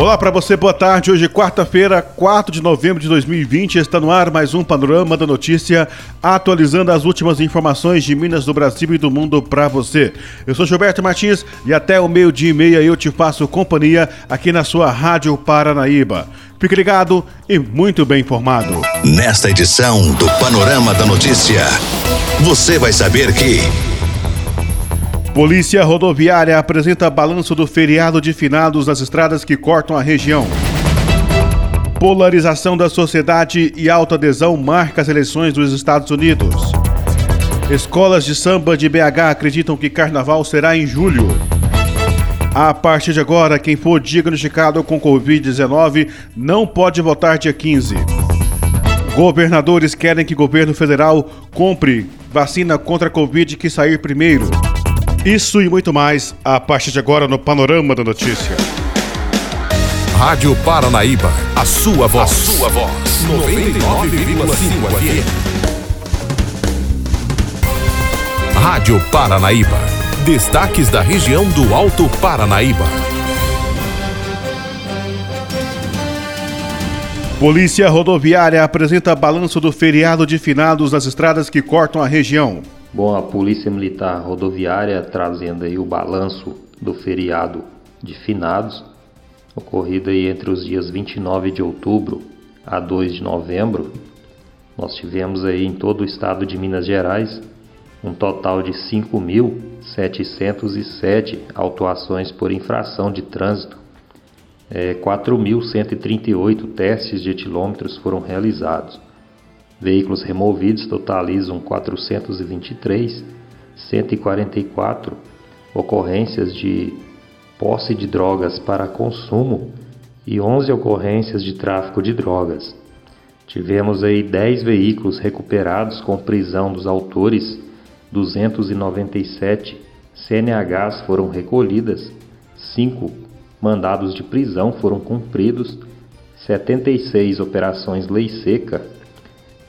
Olá para você, boa tarde. Hoje, quarta-feira, 4 de novembro de 2020, está no ar mais um Panorama da Notícia, atualizando as últimas informações de Minas do Brasil e do mundo para você. Eu sou Gilberto Martins e até o meio-dia e meia eu te faço companhia aqui na sua Rádio Paranaíba. Fique ligado e muito bem informado. Nesta edição do Panorama da Notícia, você vai saber que. Polícia Rodoviária apresenta balanço do feriado de finados nas estradas que cortam a região. Polarização da sociedade e alta adesão marca as eleições dos Estados Unidos. Escolas de samba de BH acreditam que carnaval será em julho. A partir de agora, quem for diagnosticado com Covid-19 não pode votar dia 15. Governadores querem que o governo federal compre vacina contra a Covid que sair primeiro. Isso e muito mais a partir de agora no Panorama da Notícia. Rádio Paranaíba, a sua voz. A sua voz. 99,5 FM. Rádio Paranaíba. Destaques da região do Alto Paranaíba. Polícia Rodoviária apresenta balanço do feriado de finados nas estradas que cortam a região. Bom, a Polícia Militar Rodoviária trazendo aí o balanço do feriado de finados, ocorrido aí entre os dias 29 de outubro a 2 de novembro. Nós tivemos aí em todo o estado de Minas Gerais um total de 5.707 autuações por infração de trânsito. É, 4.138 testes de etilômetros foram realizados. Veículos removidos totalizam 423, 144 ocorrências de posse de drogas para consumo e 11 ocorrências de tráfico de drogas. Tivemos aí 10 veículos recuperados com prisão dos autores, 297 CNHs foram recolhidas, 5 mandados de prisão foram cumpridos, 76 operações lei seca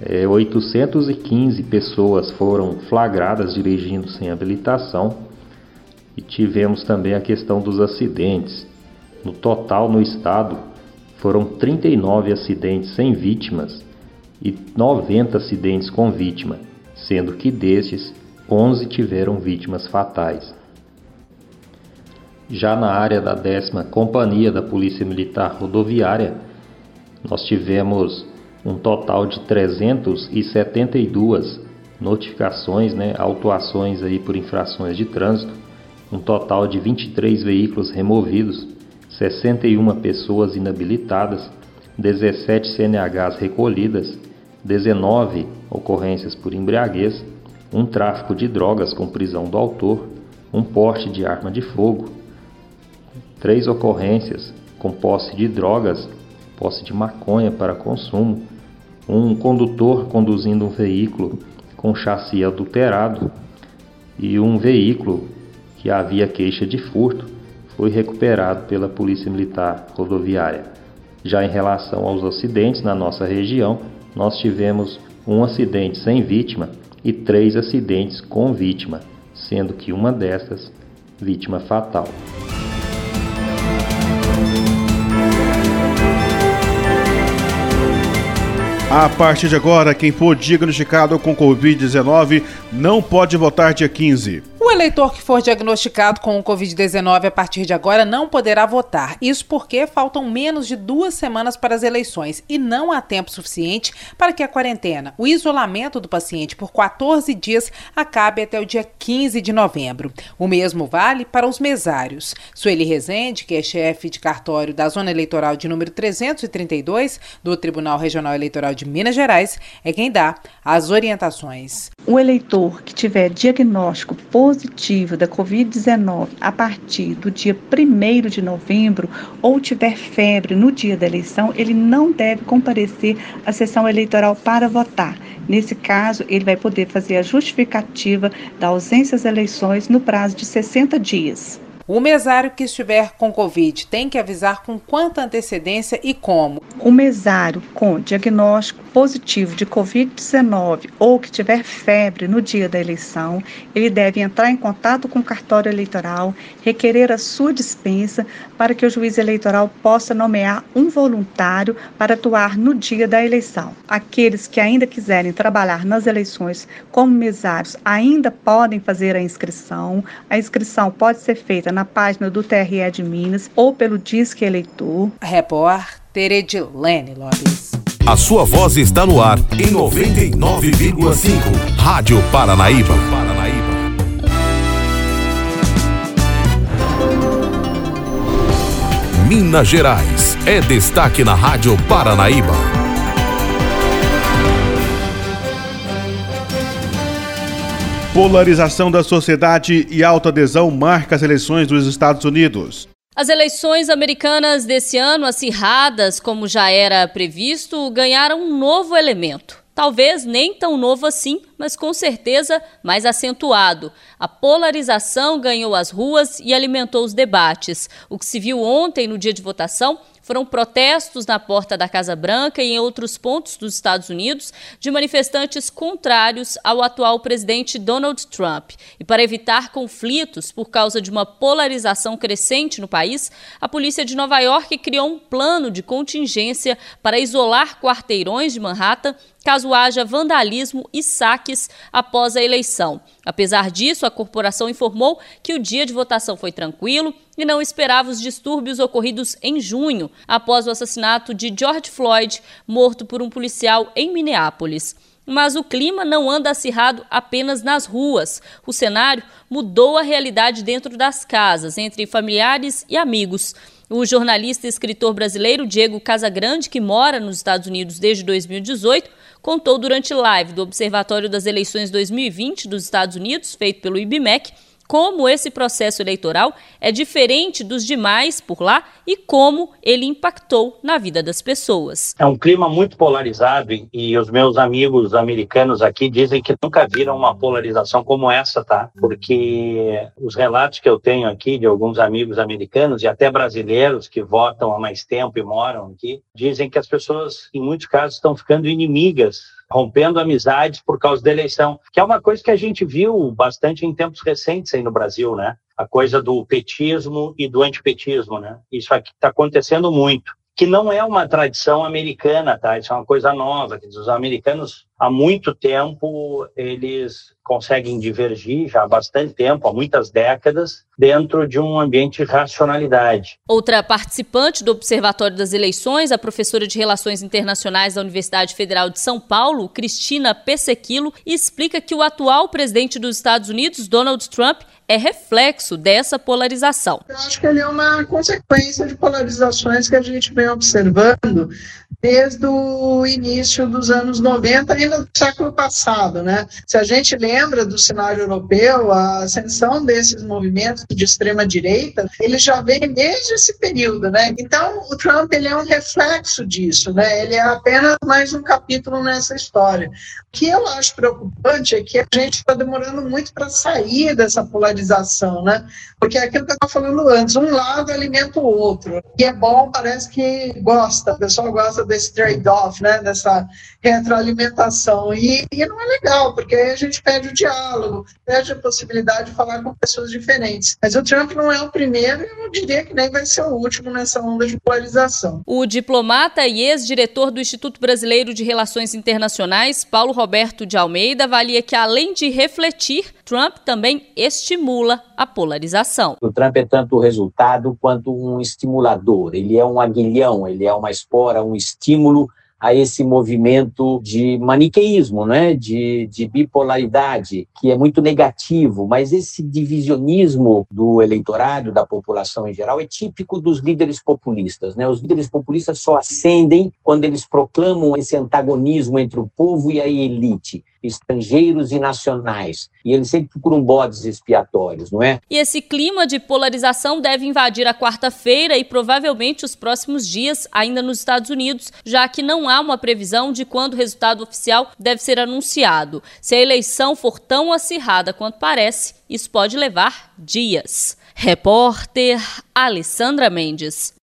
815 pessoas foram flagradas dirigindo sem habilitação e tivemos também a questão dos acidentes. No total, no estado, foram 39 acidentes sem vítimas e 90 acidentes com vítima, sendo que destes, 11 tiveram vítimas fatais. Já na área da décima Companhia da Polícia Militar Rodoviária, nós tivemos um total de 372 notificações, né, autuações aí por infrações de trânsito, um total de 23 veículos removidos, 61 pessoas inabilitadas, 17 CNHs recolhidas, 19 ocorrências por embriaguez, um tráfico de drogas com prisão do autor, um porte de arma de fogo, três ocorrências com posse de drogas posse de maconha para consumo, um condutor conduzindo um veículo com chassi adulterado e um veículo que havia queixa de furto foi recuperado pela Polícia Militar Rodoviária. Já em relação aos acidentes na nossa região, nós tivemos um acidente sem vítima e três acidentes com vítima, sendo que uma dessas vítima fatal. A partir de agora, quem for diagnosticado com Covid-19 não pode votar dia 15. O eleitor que for diagnosticado com o Covid-19 a partir de agora não poderá votar. Isso porque faltam menos de duas semanas para as eleições e não há tempo suficiente para que a quarentena, o isolamento do paciente por 14 dias, acabe até o dia 15 de novembro. O mesmo vale para os mesários. Sueli Rezende, que é chefe de cartório da Zona Eleitoral de número 332 do Tribunal Regional Eleitoral de Minas Gerais, é quem dá as orientações. O eleitor que tiver diagnóstico positivo positivo da Covid-19 a partir do dia 1 de novembro ou tiver febre no dia da eleição, ele não deve comparecer à sessão eleitoral para votar. Nesse caso, ele vai poder fazer a justificativa da ausência das eleições no prazo de 60 dias. O mesário que estiver com Covid tem que avisar com quanta antecedência e como. O mesário com diagnóstico positivo de Covid-19 ou que tiver febre no dia da eleição, ele deve entrar em contato com o cartório eleitoral, requerer a sua dispensa para que o juiz eleitoral possa nomear um voluntário para atuar no dia da eleição. Aqueles que ainda quiserem trabalhar nas eleições como mesários ainda podem fazer a inscrição. A inscrição pode ser feita na página do TRE de Minas ou pelo Disque Eleitor. Repórter Edilene Lopes. A sua voz está no ar em 99,5. Rádio Paranaíba. Minas Gerais é destaque na Rádio Paranaíba. Polarização da sociedade e alta adesão marca as eleições dos Estados Unidos. As eleições americanas desse ano, acirradas como já era previsto, ganharam um novo elemento. Talvez nem tão novo assim, mas com certeza mais acentuado. A polarização ganhou as ruas e alimentou os debates. O que se viu ontem no dia de votação foram protestos na porta da Casa Branca e em outros pontos dos Estados Unidos de manifestantes contrários ao atual presidente Donald Trump. E para evitar conflitos por causa de uma polarização crescente no país, a polícia de Nova York criou um plano de contingência para isolar quarteirões de Manhattan caso haja vandalismo e saques após a eleição. Apesar disso, a corporação informou que o dia de votação foi tranquilo e não esperava os distúrbios ocorridos em junho, após o assassinato de George Floyd, morto por um policial em Minneapolis. Mas o clima não anda acirrado apenas nas ruas. O cenário mudou a realidade dentro das casas, entre familiares e amigos. O jornalista e escritor brasileiro Diego Casagrande, que mora nos Estados Unidos desde 2018, contou durante live do Observatório das Eleições 2020 dos Estados Unidos, feito pelo IBMEC, como esse processo eleitoral é diferente dos demais por lá e como ele impactou na vida das pessoas. É um clima muito polarizado e os meus amigos americanos aqui dizem que nunca viram uma polarização como essa, tá? Porque os relatos que eu tenho aqui de alguns amigos americanos e até brasileiros que votam há mais tempo e moram aqui, dizem que as pessoas, em muitos casos, estão ficando inimigas rompendo amizades por causa da eleição, que é uma coisa que a gente viu bastante em tempos recentes aí no Brasil, né? A coisa do petismo e do antipetismo, né? Isso aqui está acontecendo muito, que não é uma tradição americana, tá? Isso é uma coisa nova, que os americanos há muito tempo eles conseguem divergir já há bastante tempo, há muitas décadas, dentro de um ambiente de racionalidade. Outra participante do Observatório das Eleições, a professora de Relações Internacionais da Universidade Federal de São Paulo, Cristina Pessequilo, explica que o atual presidente dos Estados Unidos, Donald Trump, é reflexo dessa polarização. Eu acho que ele é uma consequência de polarizações que a gente vem observando desde o início dos anos 90, ainda do século passado. Né? Se a gente lembra do cenário europeu, a ascensão desses movimentos de extrema-direita, ele já vem desde esse período. Né? Então, o Trump ele é um reflexo disso, né? ele é apenas mais um capítulo nessa história. O que eu acho preocupante é que a gente está demorando muito para sair dessa polarização, né? porque é aquilo que eu estava falando antes, um lado alimenta o outro, e é bom, parece que gosta, o pessoal gosta desse trade-off, né, dessa retroalimentação. E, e, não é legal, porque aí a gente perde o diálogo, perde a possibilidade de falar com pessoas diferentes. Mas o Trump não é o primeiro e eu diria que nem vai ser o último nessa onda de polarização. O diplomata e ex-diretor do Instituto Brasileiro de Relações Internacionais, Paulo Roberto de Almeida, avalia que, além de refletir, Trump também estimula a polarização. O Trump é tanto o resultado quanto um estimulador. Ele é um aguilhão, ele é uma espora, um estímulo a esse movimento de maniqueísmo, né? de, de bipolaridade, que é muito negativo, mas esse divisionismo do eleitorado, da população em geral, é típico dos líderes populistas. Né? Os líderes populistas só ascendem quando eles proclamam esse antagonismo entre o povo e a elite estrangeiros e nacionais. E eles sempre procuram bodes expiatórios, não é? E esse clima de polarização deve invadir a quarta-feira e provavelmente os próximos dias, ainda nos Estados Unidos, já que não há uma previsão de quando o resultado oficial deve ser anunciado. Se a eleição for tão acirrada quanto parece, isso pode levar dias. Repórter Alessandra Mendes.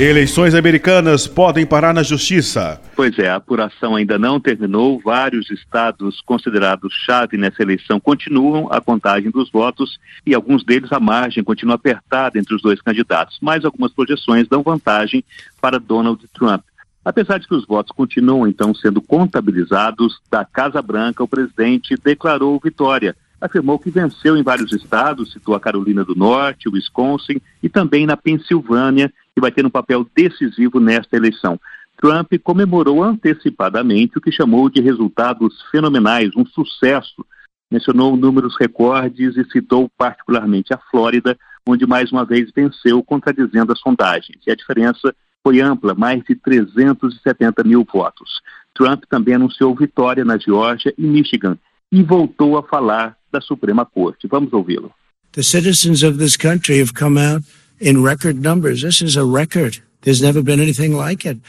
Eleições americanas podem parar na justiça. Pois é, a apuração ainda não terminou. Vários estados considerados chave nessa eleição continuam a contagem dos votos e alguns deles a margem continua apertada entre os dois candidatos. Mas algumas projeções dão vantagem para Donald Trump. Apesar de que os votos continuam então sendo contabilizados, da Casa Branca o presidente declarou vitória. Afirmou que venceu em vários estados, citou a Carolina do Norte, o Wisconsin e também na Pensilvânia que vai ter um papel decisivo nesta eleição. Trump comemorou antecipadamente o que chamou de resultados fenomenais, um sucesso. Mencionou números recordes e citou particularmente a Flórida, onde mais uma vez venceu, contradizendo as sondagens. E a diferença foi ampla, mais de 370 mil votos. Trump também anunciou vitória na Geórgia e Michigan e voltou a falar da Suprema Corte. Vamos ouvi-lo. The citizens of this country have come out in record numbers. This is a record. There's never been anything like it.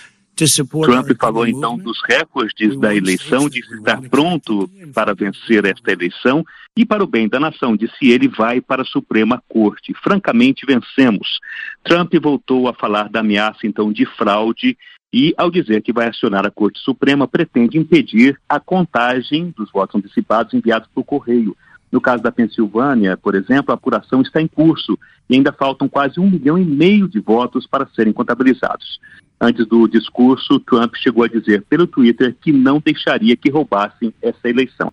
Trump falou então dos recordes da eleição, de estar pronto para vencer esta eleição e para o bem da nação, disse ele vai para a Suprema Corte. Francamente, vencemos. Trump voltou a falar da ameaça então de fraude e, ao dizer que vai acionar a Corte Suprema, pretende impedir a contagem dos votos antecipados enviados por correio. No caso da Pensilvânia, por exemplo, a apuração está em curso e ainda faltam quase um milhão e meio de votos para serem contabilizados. Antes do discurso, Trump chegou a dizer pelo Twitter que não deixaria que roubassem essa eleição.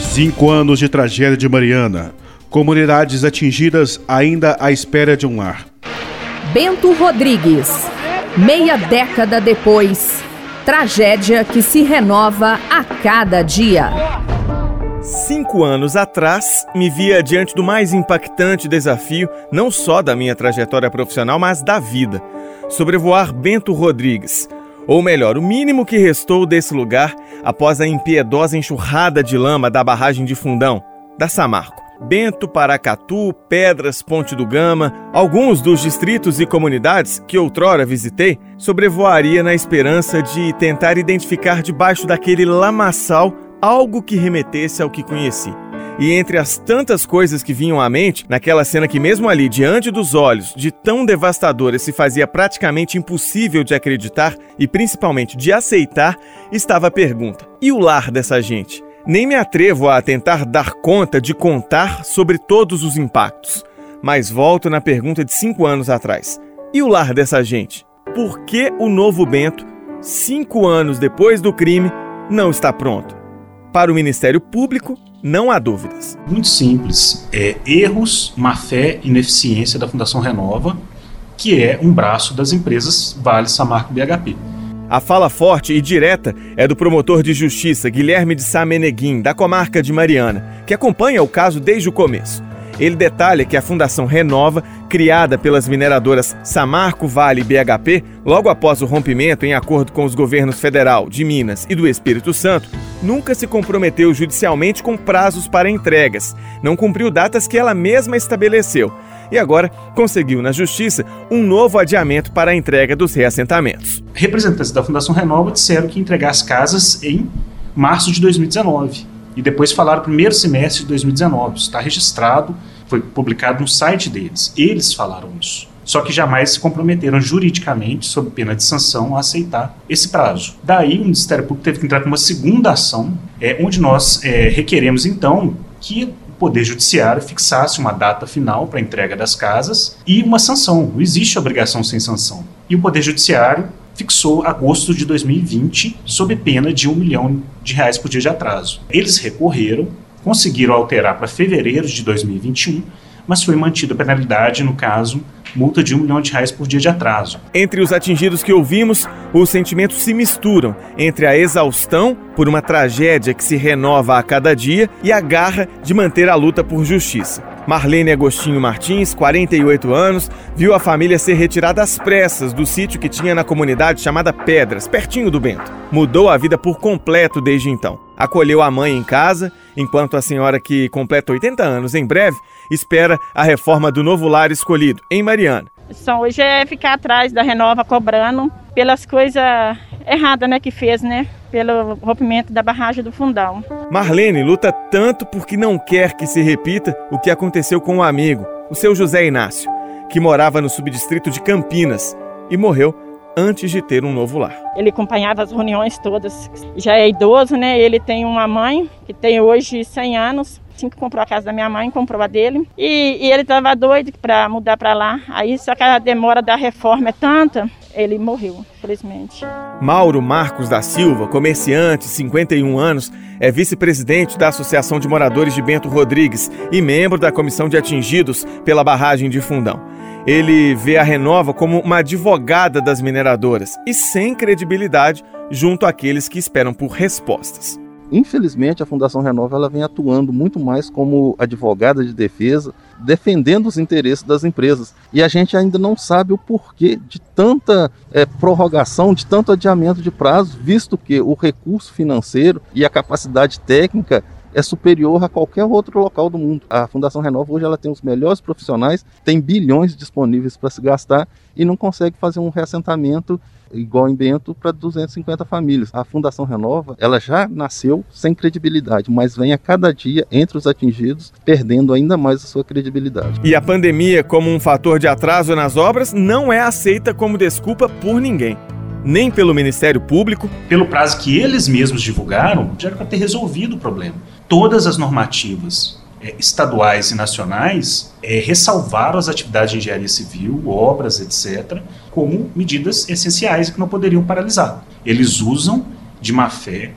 Cinco anos de tragédia de Mariana. Comunidades atingidas ainda à espera de um lar. Bento Rodrigues. Meia década depois. Tragédia que se renova a cada dia. Cinco anos atrás, me via diante do mais impactante desafio, não só da minha trajetória profissional, mas da vida: sobrevoar Bento Rodrigues. Ou melhor, o mínimo que restou desse lugar após a impiedosa enxurrada de lama da barragem de Fundão, da Samarco. Bento, Paracatu, Pedras, Ponte do Gama, alguns dos distritos e comunidades que outrora visitei, sobrevoaria na esperança de tentar identificar debaixo daquele lamaçal algo que remetesse ao que conheci. E entre as tantas coisas que vinham à mente, naquela cena que, mesmo ali, diante dos olhos, de tão devastadora se fazia praticamente impossível de acreditar e principalmente de aceitar, estava a pergunta: e o lar dessa gente? Nem me atrevo a tentar dar conta de contar sobre todos os impactos. Mas volto na pergunta de cinco anos atrás. E o lar dessa gente? Por que o novo Bento, cinco anos depois do crime, não está pronto? Para o Ministério Público, não há dúvidas. Muito simples. É erros, má fé ineficiência da Fundação Renova, que é um braço das empresas Vale, Samarco e BHP. A fala forte e direta é do promotor de justiça Guilherme de Sá Meneguim, da comarca de Mariana, que acompanha o caso desde o começo. Ele detalha que a Fundação Renova, criada pelas mineradoras Samarco, Vale e BHP, logo após o rompimento em acordo com os governos federal, de Minas e do Espírito Santo, nunca se comprometeu judicialmente com prazos para entregas, não cumpriu datas que ela mesma estabeleceu e agora conseguiu na Justiça um novo adiamento para a entrega dos reassentamentos. Representantes da Fundação Renova disseram que entregar as casas em março de 2019 e depois falaram primeiro semestre de 2019. Isso está registrado, foi publicado no site deles. Eles falaram isso. Só que jamais se comprometeram juridicamente, sob pena de sanção, a aceitar esse prazo. Daí o Ministério Público teve que entrar com uma segunda ação, é, onde nós é, requeremos então que Poder Judiciário fixasse uma data final para a entrega das casas e uma sanção. Não existe obrigação sem sanção. E o Poder Judiciário fixou agosto de 2020 sob pena de um milhão de reais por dia de atraso. Eles recorreram, conseguiram alterar para fevereiro de 2021, mas foi mantida a penalidade no caso multa de um milhão de reais por dia de atraso. Entre os atingidos que ouvimos, os sentimentos se misturam entre a exaustão por uma tragédia que se renova a cada dia e a garra de manter a luta por justiça. Marlene Agostinho Martins, 48 anos, viu a família ser retirada às pressas do sítio que tinha na comunidade chamada Pedras, pertinho do Bento. Mudou a vida por completo desde então. Acolheu a mãe em casa, enquanto a senhora que completa 80 anos em breve espera a reforma do novo lar escolhido, em Mariana. Só hoje é ficar atrás da Renova cobrando pelas coisas erradas né, que fez, né? Pelo rompimento da barragem do Fundão. Marlene luta tanto porque não quer que se repita o que aconteceu com um amigo, o seu José Inácio, que morava no subdistrito de Campinas e morreu antes de ter um novo lar. Ele acompanhava as reuniões todas. Já é idoso, né? Ele tem uma mãe que tem hoje 100 anos. Assim que comprou a casa da minha mãe, comprou a dele. E, e ele estava doido para mudar para lá. Aí só que a demora da reforma é tanta, ele morreu, infelizmente. Mauro Marcos da Silva, comerciante, 51 anos, é vice-presidente da Associação de Moradores de Bento Rodrigues e membro da comissão de atingidos pela barragem de Fundão. Ele vê a Renova como uma advogada das mineradoras e sem credibilidade junto àqueles que esperam por respostas. Infelizmente, a Fundação Renova ela vem atuando muito mais como advogada de defesa, defendendo os interesses das empresas. E a gente ainda não sabe o porquê de tanta é, prorrogação, de tanto adiamento de prazo, visto que o recurso financeiro e a capacidade técnica é superior a qualquer outro local do mundo. A Fundação Renova hoje ela tem os melhores profissionais, tem bilhões disponíveis para se gastar e não consegue fazer um reassentamento igual em Bento para 250 famílias. A Fundação Renova, ela já nasceu sem credibilidade, mas vem a cada dia entre os atingidos perdendo ainda mais a sua credibilidade. E a pandemia como um fator de atraso nas obras não é aceita como desculpa por ninguém nem pelo Ministério Público. Pelo prazo que eles mesmos divulgaram, já era para ter resolvido o problema todas as normativas é, estaduais e nacionais é, ressalvaram as atividades de engenharia civil, obras, etc., como medidas essenciais que não poderiam paralisar. Eles usam de má fé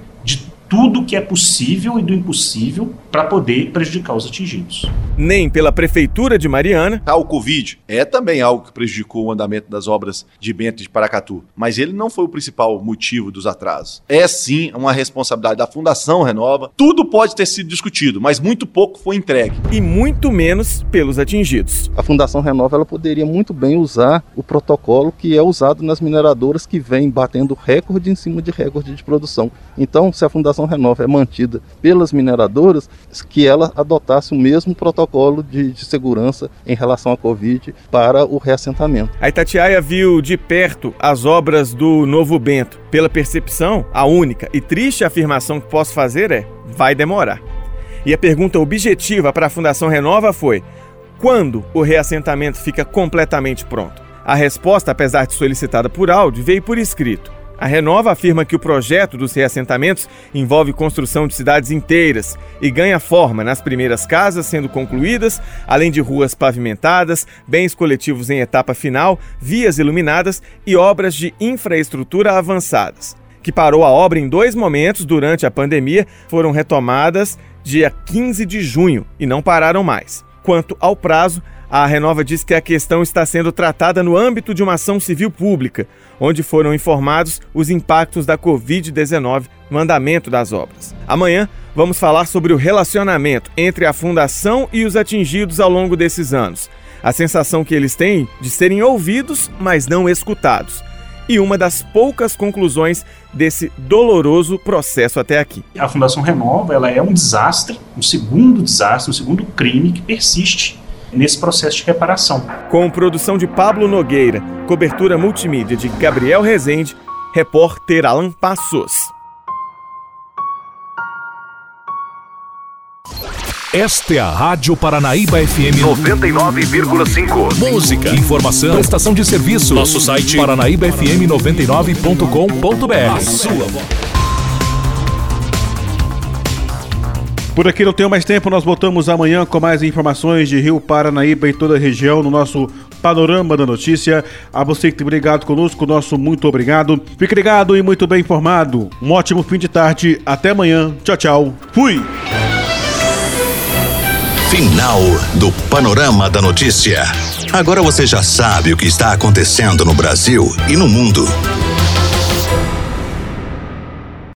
tudo que é possível e do impossível para poder prejudicar os atingidos. Nem pela Prefeitura de Mariana. Tá, o Covid é também algo que prejudicou o andamento das obras de Bento de Paracatu, mas ele não foi o principal motivo dos atrasos. É sim uma responsabilidade da Fundação Renova. Tudo pode ter sido discutido, mas muito pouco foi entregue. E muito menos pelos atingidos. A Fundação Renova ela poderia muito bem usar o protocolo que é usado nas mineradoras que vem batendo recorde em cima de recorde de produção. Então, se a Fundação Renova é mantida pelas mineradoras, que ela adotasse o mesmo protocolo de, de segurança em relação à Covid para o reassentamento. A Itatiaia viu de perto as obras do Novo Bento. Pela percepção, a única e triste afirmação que posso fazer é: vai demorar. E a pergunta objetiva para a Fundação Renova foi: quando o reassentamento fica completamente pronto? A resposta, apesar de solicitada por áudio, veio por escrito. A Renova afirma que o projeto dos reassentamentos envolve construção de cidades inteiras e ganha forma nas primeiras casas sendo concluídas, além de ruas pavimentadas, bens coletivos em etapa final, vias iluminadas e obras de infraestrutura avançadas. Que parou a obra em dois momentos durante a pandemia, foram retomadas dia 15 de junho e não pararam mais. Quanto ao prazo, a Renova diz que a questão está sendo tratada no âmbito de uma ação civil pública, onde foram informados os impactos da Covid-19 no andamento das obras. Amanhã vamos falar sobre o relacionamento entre a Fundação e os atingidos ao longo desses anos. A sensação que eles têm de serem ouvidos, mas não escutados. E uma das poucas conclusões desse doloroso processo até aqui. A Fundação Renova ela é um desastre, um segundo desastre, um segundo crime que persiste nesse processo de reparação. Com produção de Pablo Nogueira, cobertura multimídia de Gabriel Rezende, repórter Alan Passos. Esta é a Rádio Paranaíba FM 99,5. Música, informação, prestação de serviço. Nosso site paranaíbafm99.com.br. A sua voz. Por aqui não tenho mais tempo, nós voltamos amanhã com mais informações de Rio Paranaíba e toda a região no nosso Panorama da Notícia. A você que tem ligado conosco, nosso muito obrigado. Fique ligado e muito bem informado. Um ótimo fim de tarde. Até amanhã. Tchau, tchau. Fui! Final do Panorama da Notícia. Agora você já sabe o que está acontecendo no Brasil e no mundo.